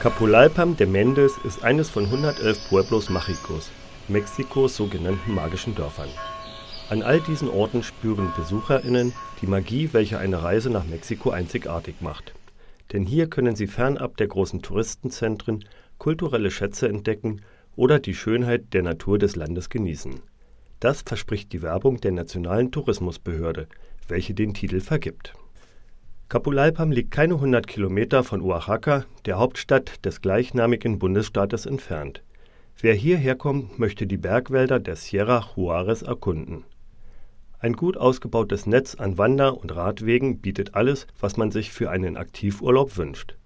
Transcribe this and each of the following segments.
Capulalpam de Mendes ist eines von 111 Pueblos Mágicos, Mexikos sogenannten magischen Dörfern. An all diesen Orten spüren BesucherInnen die Magie, welche eine Reise nach Mexiko einzigartig macht. Denn hier können sie fernab der großen Touristenzentren kulturelle Schätze entdecken oder die Schönheit der Natur des Landes genießen. Das verspricht die Werbung der Nationalen Tourismusbehörde, welche den Titel vergibt. Capulalpam liegt keine 100 Kilometer von Oaxaca, der Hauptstadt des gleichnamigen Bundesstaates, entfernt. Wer hierher kommt, möchte die Bergwälder der Sierra Juárez erkunden. Ein gut ausgebautes Netz an Wander und Radwegen bietet alles, was man sich für einen Aktivurlaub wünscht.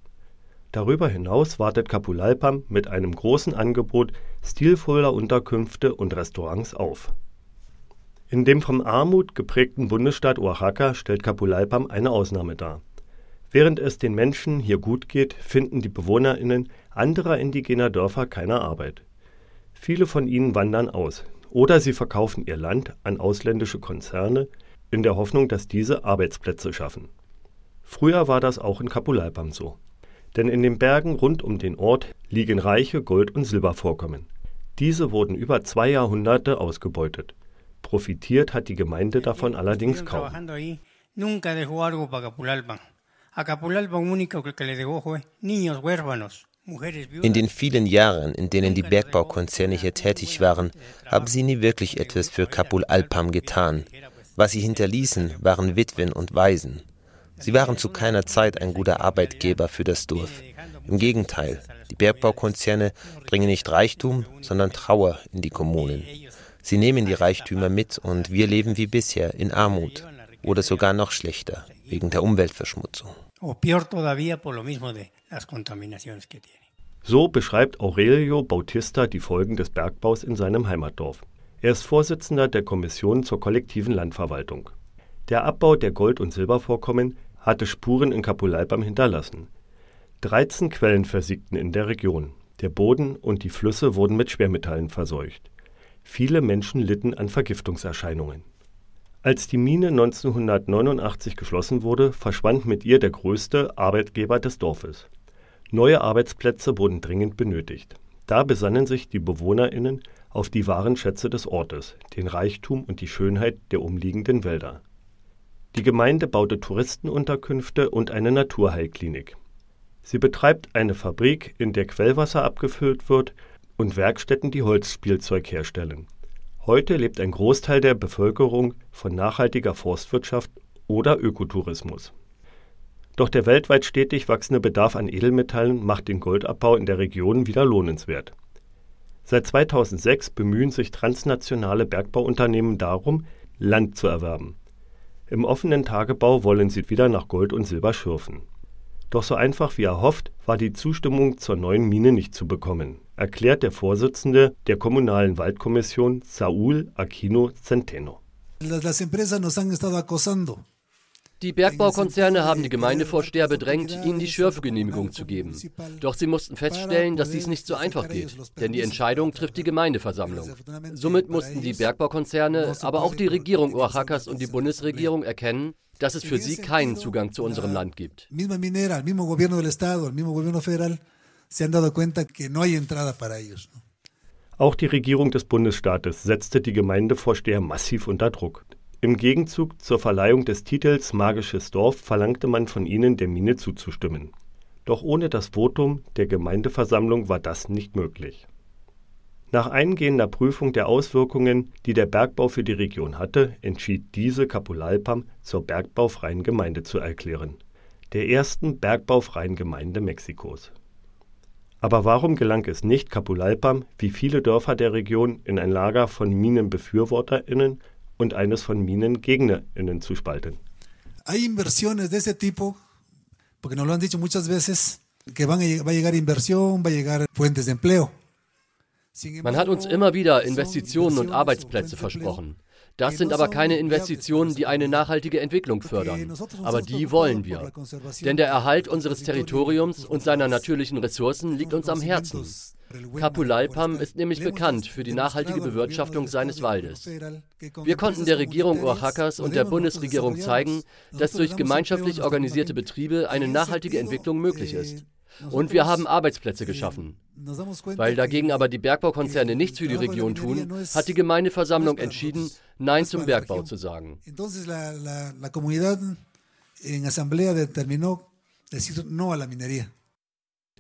Darüber hinaus wartet Capulalpam mit einem großen Angebot stilvoller Unterkünfte und Restaurants auf. In dem von Armut geprägten Bundesstaat Oaxaca stellt Capulalpam eine Ausnahme dar. Während es den Menschen hier gut geht, finden die BewohnerInnen anderer indigener Dörfer keine Arbeit. Viele von ihnen wandern aus, oder sie verkaufen ihr Land an ausländische Konzerne in der Hoffnung, dass diese Arbeitsplätze schaffen. Früher war das auch in Kapulalpam so. Denn in den Bergen rund um den Ort liegen reiche Gold- und Silbervorkommen. Diese wurden über zwei Jahrhunderte ausgebeutet. Profitiert hat die Gemeinde davon allerdings kaum. In den vielen Jahren, in denen die Bergbaukonzerne hier tätig waren, haben sie nie wirklich etwas für Kapul Alpam getan. Was sie hinterließen, waren Witwen und Waisen. Sie waren zu keiner Zeit ein guter Arbeitgeber für das Dorf. Im Gegenteil, die Bergbaukonzerne bringen nicht Reichtum, sondern Trauer in die Kommunen. Sie nehmen die Reichtümer mit und wir leben wie bisher in Armut oder sogar noch schlechter wegen der Umweltverschmutzung. So beschreibt Aurelio Bautista die Folgen des Bergbaus in seinem Heimatdorf. Er ist Vorsitzender der Kommission zur kollektiven Landverwaltung. Der Abbau der Gold- und Silbervorkommen hatte Spuren in Kapulalpam hinterlassen. 13 Quellen versiegten in der Region. Der Boden und die Flüsse wurden mit Schwermetallen verseucht. Viele Menschen litten an Vergiftungserscheinungen. Als die Mine 1989 geschlossen wurde, verschwand mit ihr der größte Arbeitgeber des Dorfes. Neue Arbeitsplätze wurden dringend benötigt. Da besannen sich die BewohnerInnen auf die wahren Schätze des Ortes, den Reichtum und die Schönheit der umliegenden Wälder. Die Gemeinde baute Touristenunterkünfte und eine Naturheilklinik. Sie betreibt eine Fabrik, in der Quellwasser abgefüllt wird, und Werkstätten, die Holzspielzeug herstellen Heute lebt ein Großteil der Bevölkerung von nachhaltiger Forstwirtschaft oder Ökotourismus. Doch der weltweit stetig wachsende Bedarf an Edelmetallen macht den Goldabbau in der Region wieder lohnenswert. Seit 2006 bemühen sich transnationale Bergbauunternehmen darum, Land zu erwerben. Im offenen Tagebau wollen sie wieder nach Gold und Silber schürfen. Doch so einfach wie erhofft war die Zustimmung zur neuen Mine nicht zu bekommen erklärt der Vorsitzende der Kommunalen Waldkommission Saúl Aquino Centeno. Die Bergbaukonzerne haben die Gemeindevorsteher bedrängt, ihnen die Schürfgenehmigung zu geben. Doch sie mussten feststellen, dass dies nicht so einfach geht, denn die Entscheidung trifft die Gemeindeversammlung. Somit mussten die Bergbaukonzerne, aber auch die Regierung Oaxacas und die Bundesregierung erkennen, dass es für sie keinen Zugang zu unserem Land gibt se han dado cuenta que no hay entrada para ellos. Auch die Regierung des Bundesstaates setzte die Gemeindevorsteher massiv unter Druck. Im Gegenzug zur Verleihung des Titels Magisches Dorf verlangte man von ihnen, der Mine zuzustimmen. Doch ohne das Votum der Gemeindeversammlung war das nicht möglich. Nach eingehender Prüfung der Auswirkungen, die der Bergbau für die Region hatte, entschied diese Kapulalpam zur bergbaufreien Gemeinde zu erklären, der ersten bergbaufreien Gemeinde Mexikos. Aber warum gelang es nicht, Kapulalpam, wie viele Dörfer der Region, in ein Lager von MinenbefürworterInnen und eines von MinengegnerInnen zu spalten? Hay inversiones de ese tipo, porque nos lo han dicho muchas veces, que van a, va a llegar inversión, va a llegar fuentes de empleo. Man hat uns immer wieder Investitionen und Arbeitsplätze versprochen. Das sind aber keine Investitionen, die eine nachhaltige Entwicklung fördern. Aber die wollen wir. Denn der Erhalt unseres Territoriums und seiner natürlichen Ressourcen liegt uns am Herzen. Kapulalpam ist nämlich bekannt für die nachhaltige Bewirtschaftung seines Waldes. Wir konnten der Regierung Oaxacas und der Bundesregierung zeigen, dass durch gemeinschaftlich organisierte Betriebe eine nachhaltige Entwicklung möglich ist. Und wir haben Arbeitsplätze geschaffen. Weil dagegen aber die Bergbaukonzerne nichts für die Region tun, hat die Gemeindeversammlung entschieden, Nein zum Bergbau zu sagen.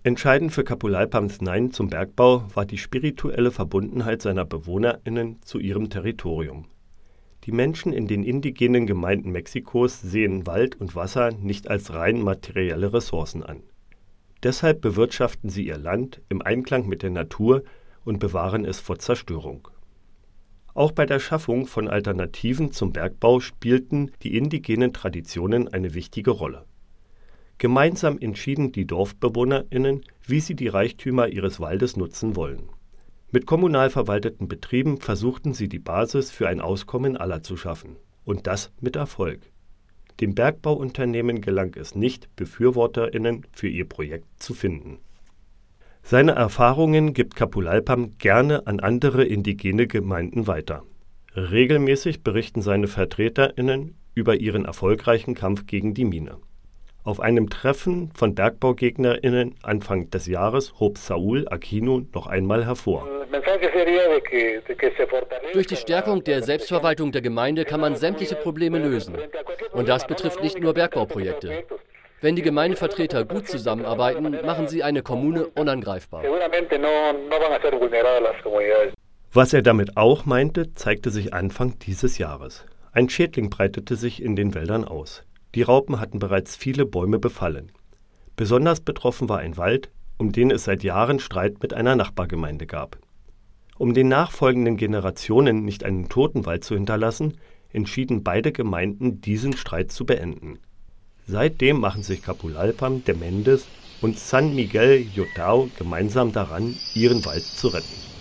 Entscheidend für Kapulalpams Nein zum Bergbau war die spirituelle Verbundenheit seiner BewohnerInnen zu ihrem Territorium. Die Menschen in den indigenen Gemeinden Mexikos sehen Wald und Wasser nicht als rein materielle Ressourcen an. Deshalb bewirtschaften sie ihr Land im Einklang mit der Natur und bewahren es vor Zerstörung. Auch bei der Schaffung von Alternativen zum Bergbau spielten die indigenen Traditionen eine wichtige Rolle. Gemeinsam entschieden die DorfbewohnerInnen, wie sie die Reichtümer ihres Waldes nutzen wollen. Mit kommunal verwalteten Betrieben versuchten sie die Basis für ein Auskommen aller zu schaffen. Und das mit Erfolg dem Bergbauunternehmen gelang es nicht, BefürworterInnen für ihr Projekt zu finden. Seine Erfahrungen gibt Kapulalpam gerne an andere indigene Gemeinden weiter. Regelmäßig berichten seine VertreterInnen über ihren erfolgreichen Kampf gegen die Mine. Auf einem Treffen von BergbaugegnerInnen Anfang des Jahres hob Saul Aquino noch einmal hervor. Durch die Stärkung der Selbstverwaltung der Gemeinde kann man sämtliche Probleme lösen. Und das betrifft nicht nur Bergbauprojekte. Wenn die Gemeindevertreter gut zusammenarbeiten, machen sie eine Kommune unangreifbar. Was er damit auch meinte, zeigte sich Anfang dieses Jahres. Ein Schädling breitete sich in den Wäldern aus. Die Raupen hatten bereits viele Bäume befallen. Besonders betroffen war ein Wald, um den es seit Jahren Streit mit einer Nachbargemeinde gab. Um den nachfolgenden Generationen nicht einen Totenwald zu hinterlassen, entschieden beide Gemeinden, diesen Streit zu beenden. Seitdem machen sich Capulalpam de Mendes und San Miguel Yotao gemeinsam daran, ihren Wald zu retten